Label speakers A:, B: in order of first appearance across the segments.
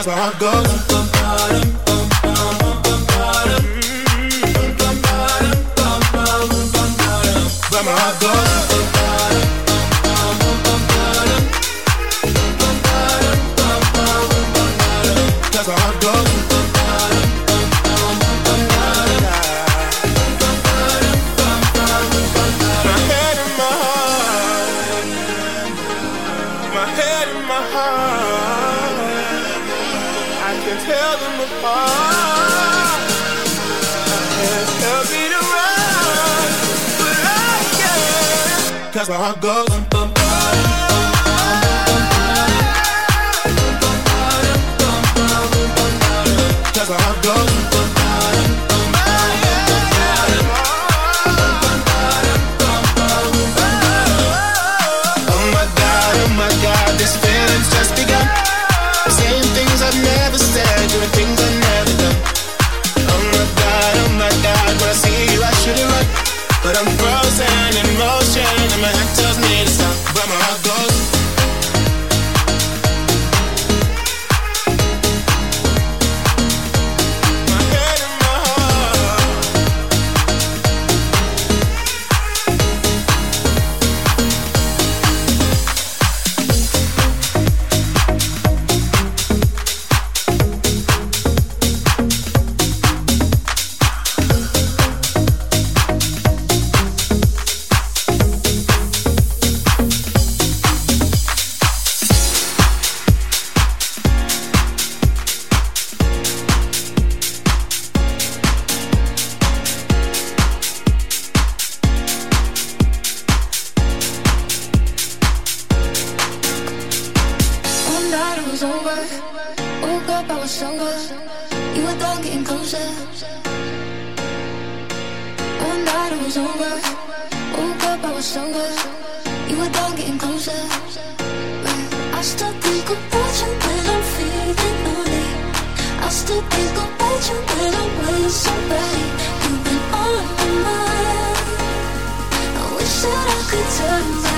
A: Ba-dum. Cause my heart my heart I
B: still think about you when I'm feeling lonely. I still think about you when I'm with somebody. You've been on my mind. I wish that I could turn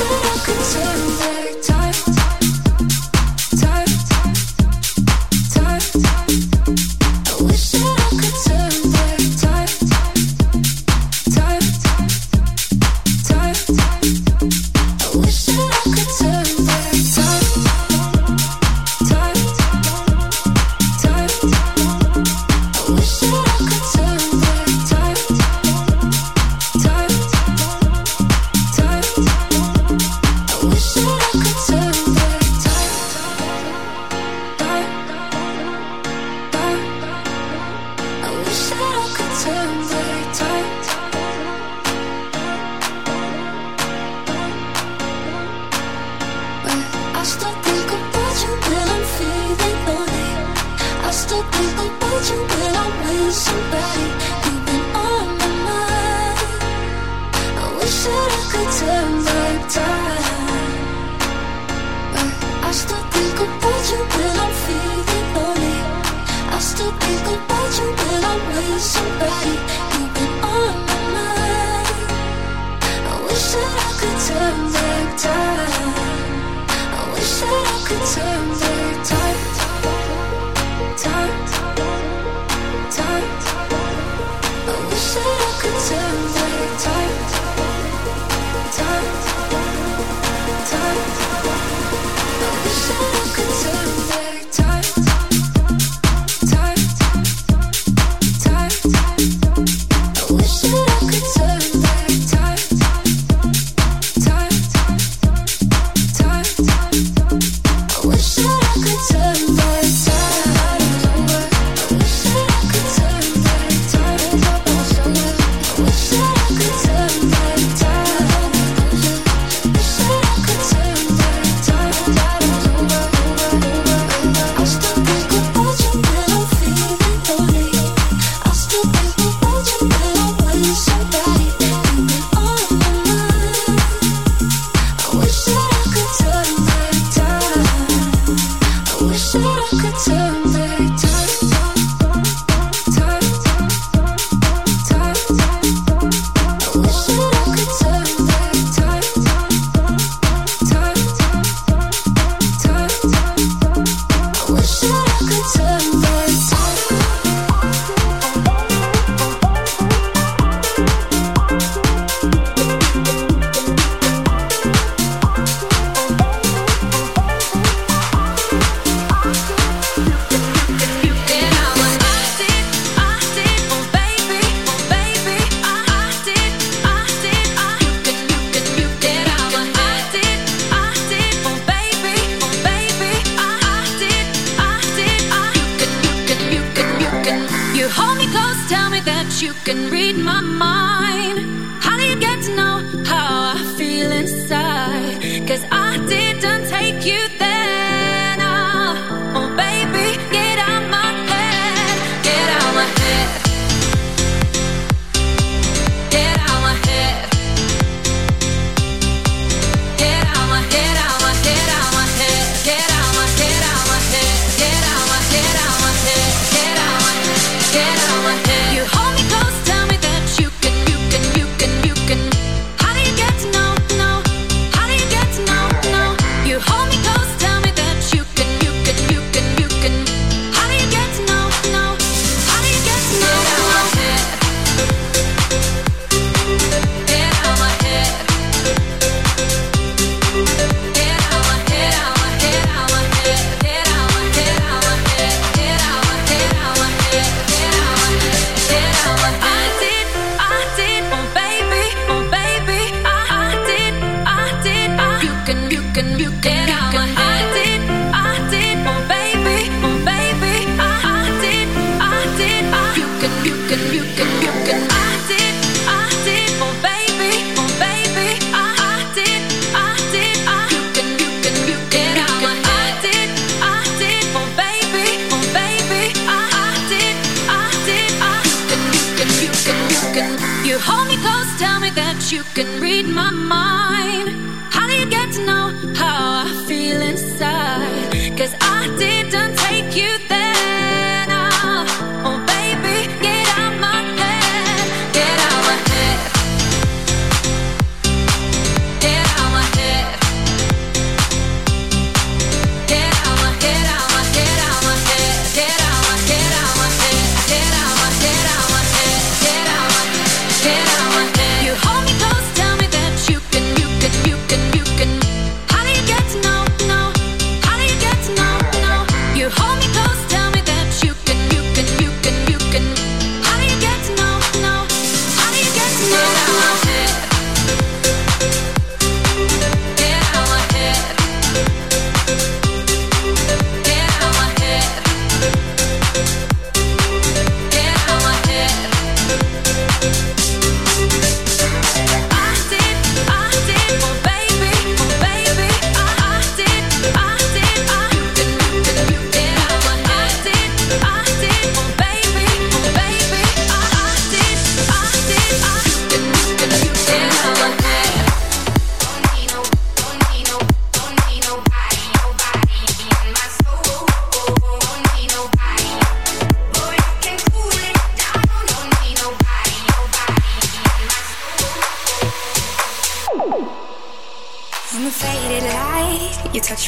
B: That I could turn back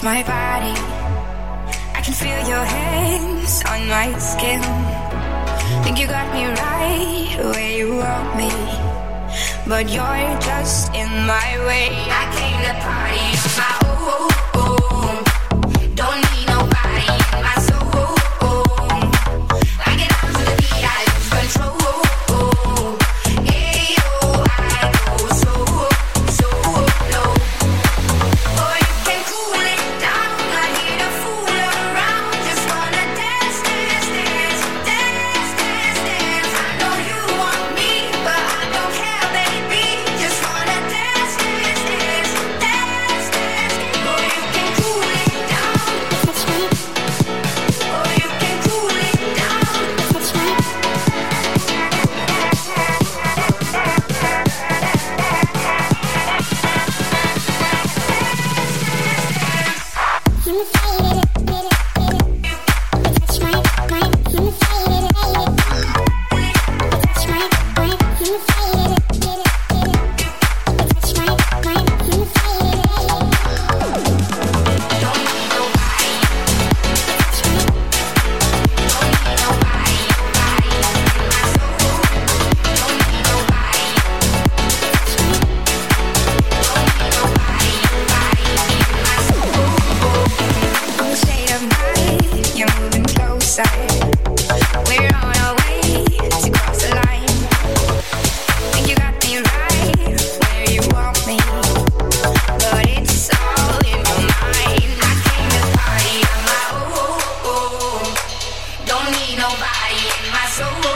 C: my
D: body. I can feel your hands on my skin. Think you got me right where you want me. But you're just in my way. I came to party on my don't need nobody in my soul.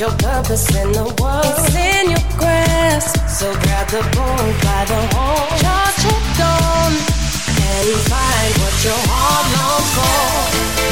E: your purpose in the world. It's in your grasp. So grab the bull by the horn. Charge it on and find what your heart longs for.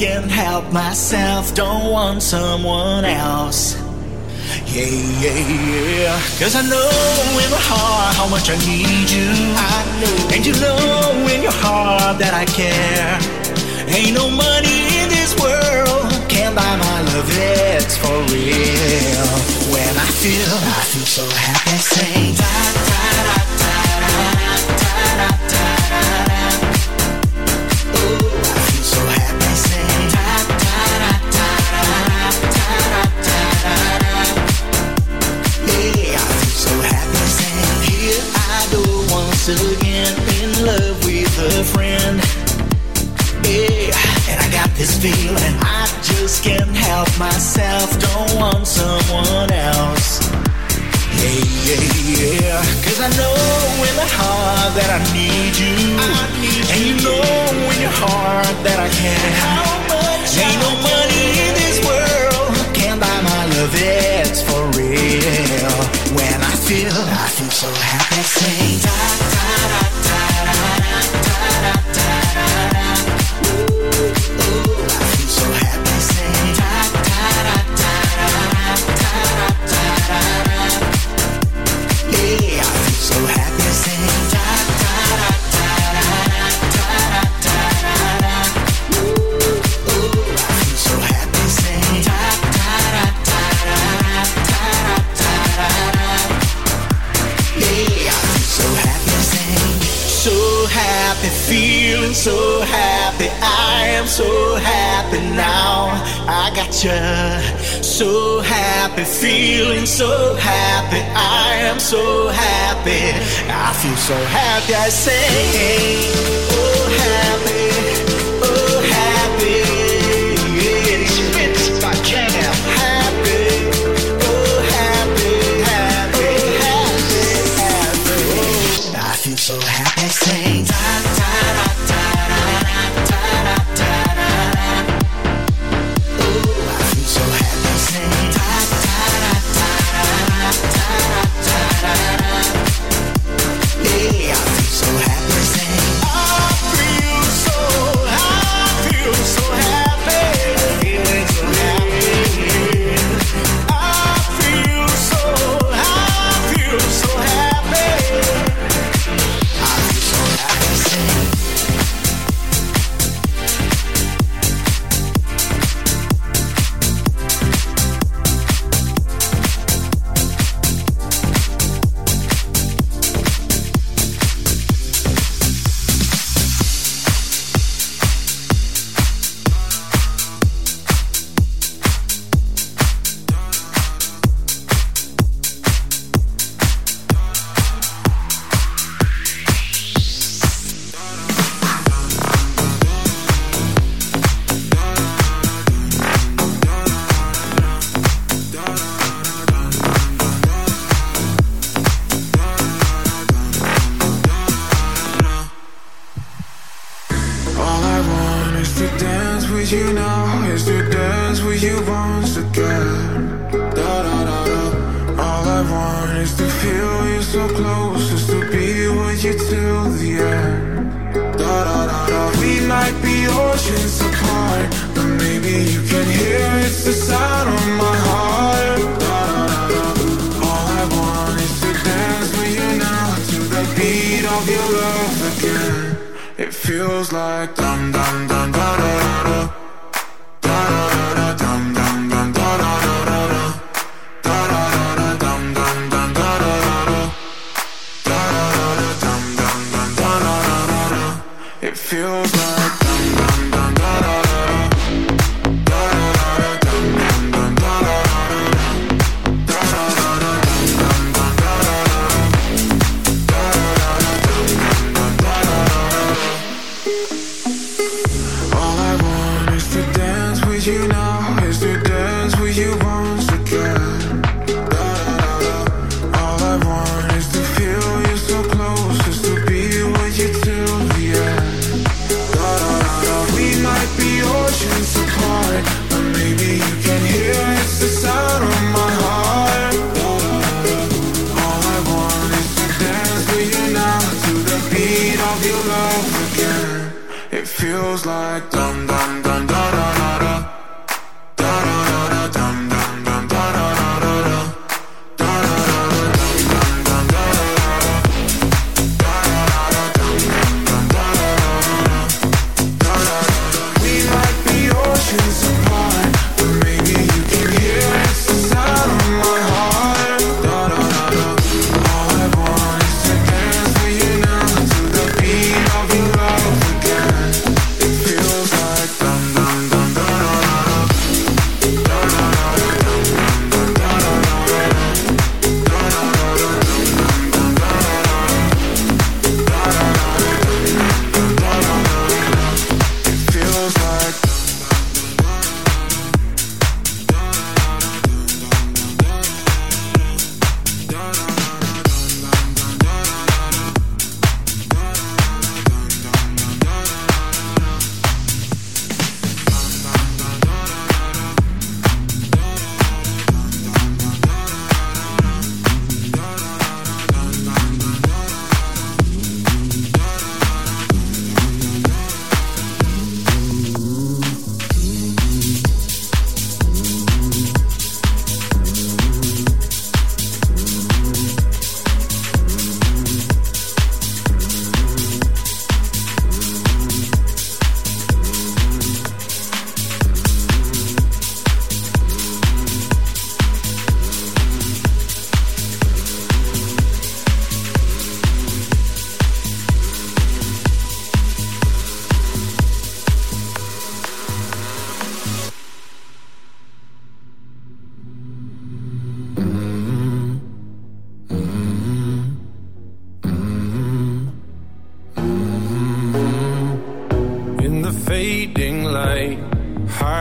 E: can't
F: help myself, don't want someone else. Yeah, yeah, yeah. Cause I know in my heart how much I need you. I know. And you know in your heart that I care. Ain't no money in this world can buy my love, it's for real. When I feel, I feel so happy.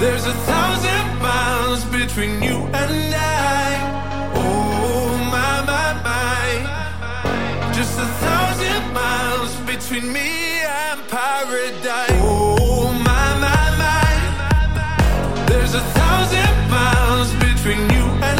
G: There's a thousand miles between you and I. Oh my my my, just a thousand miles between me and paradise. Oh my my my, there's a thousand miles between you and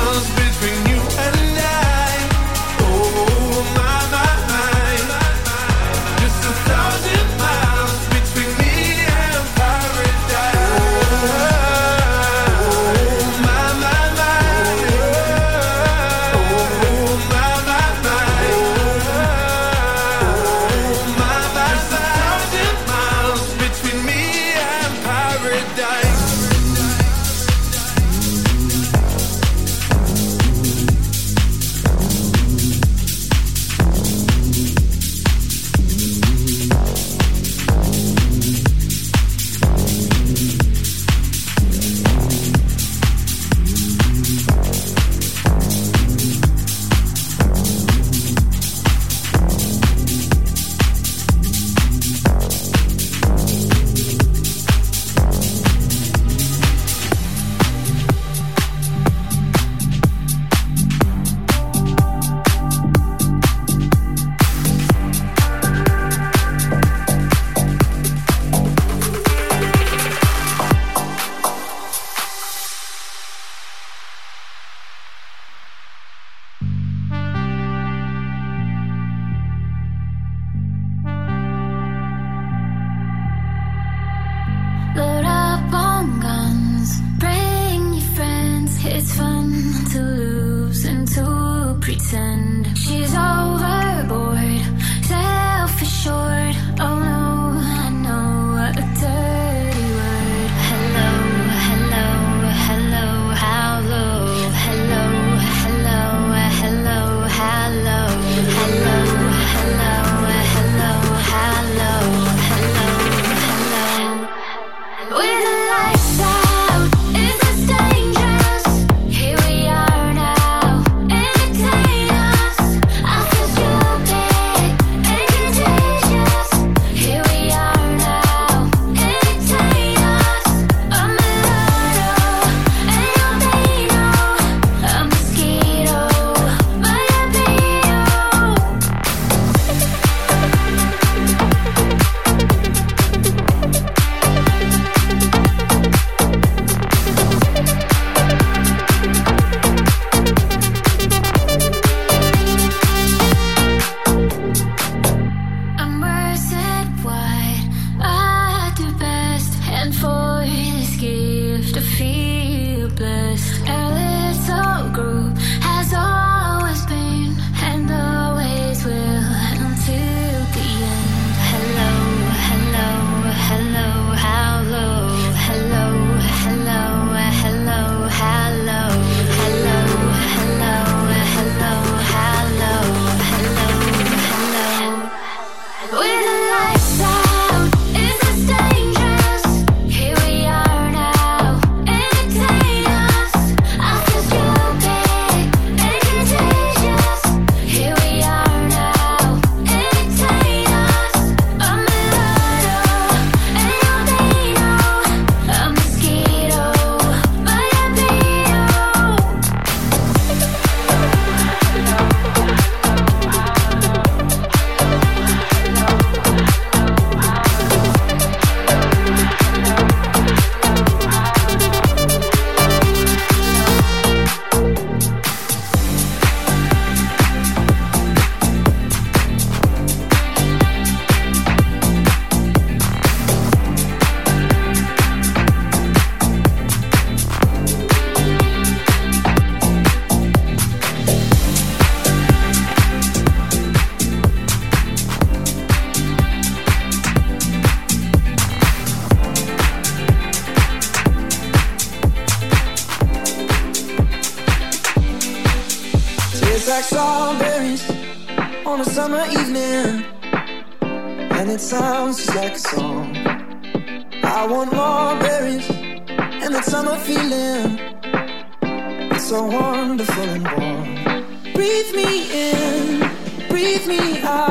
G: I want more berries and that summer feeling. It's so wonderful and warm. Breathe me in, breathe me out.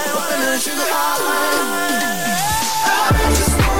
A: watermelon sugar high. I just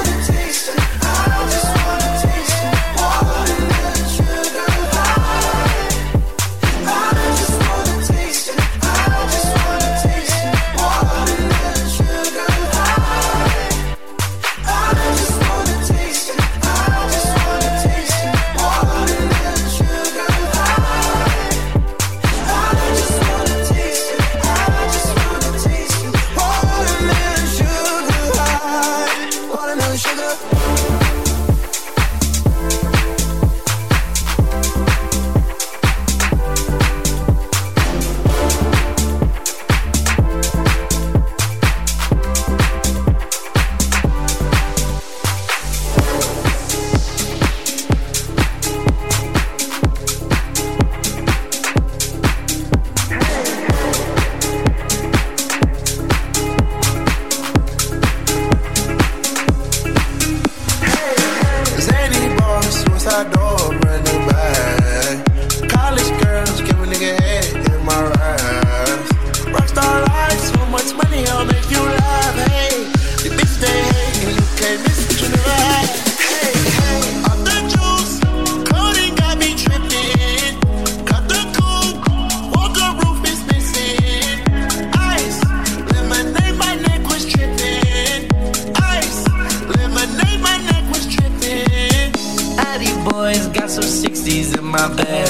A: my
H: bag.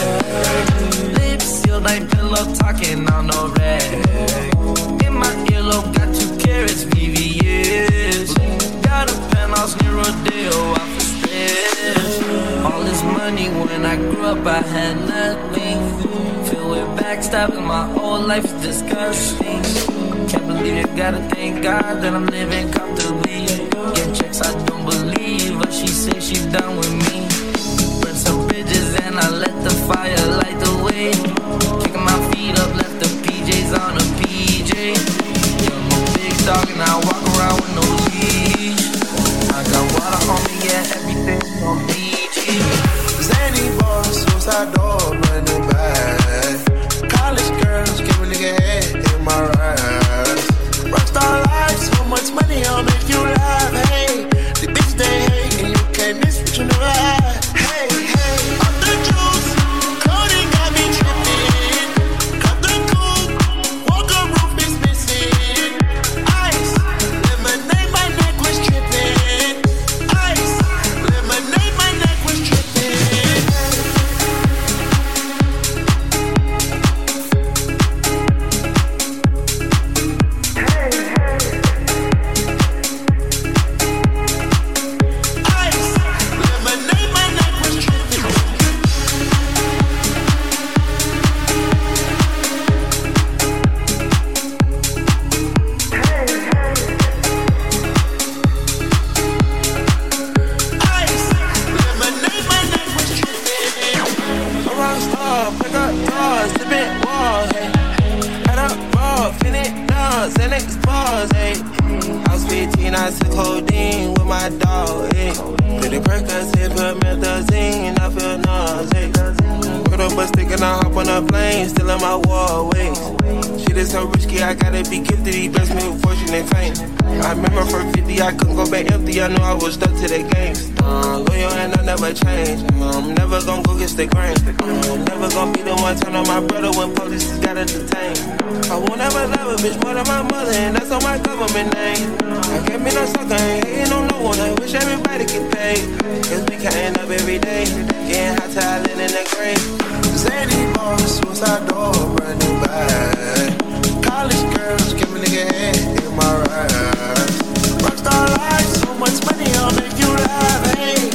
H: Lips sealed, like pillow talking on no rag. In my earlobe, got two carats, VVS. Got a penthouse near Rodeo, off the strip. All this money when I grew up, I had nothing. Filled with backstabbing, my whole life is disgusting. Can't believe it, gotta thank God that I'm living comfortably. Get checks, I don't believe, but she said she done with me. And I let the fire light the way. Kicking my feet up, left the PJs on a PJ. Yeah, I'm a big dog and I walk around with no
A: plane, still in my wall, wait. Shit is so risky, I gotta be gifted, he blessed me with fortune and fame. I remember for 50, I couldn't go back empty, I knew I was stuck to the game. Uh, loyal and I never change. Uh, I'm never gonna go against the grain. Uh, I'm never gonna be the one turn on my brother when police just gotta detain. I won't ever love a bitch more than my mother, and that's on my government name. I can't be no sucker, ain't hating on no one. I wish everybody could pay. Cause we can't up every day. Getting hot talent in the grave. Zany boss, suicide door, brand new bag. College girls, give me nigga my raps. Rockstar life, so much money, I'll make you laugh. Hey.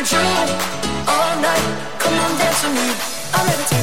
E: need you all night. Come on, dance with me. I'm
C: ready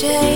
C: shade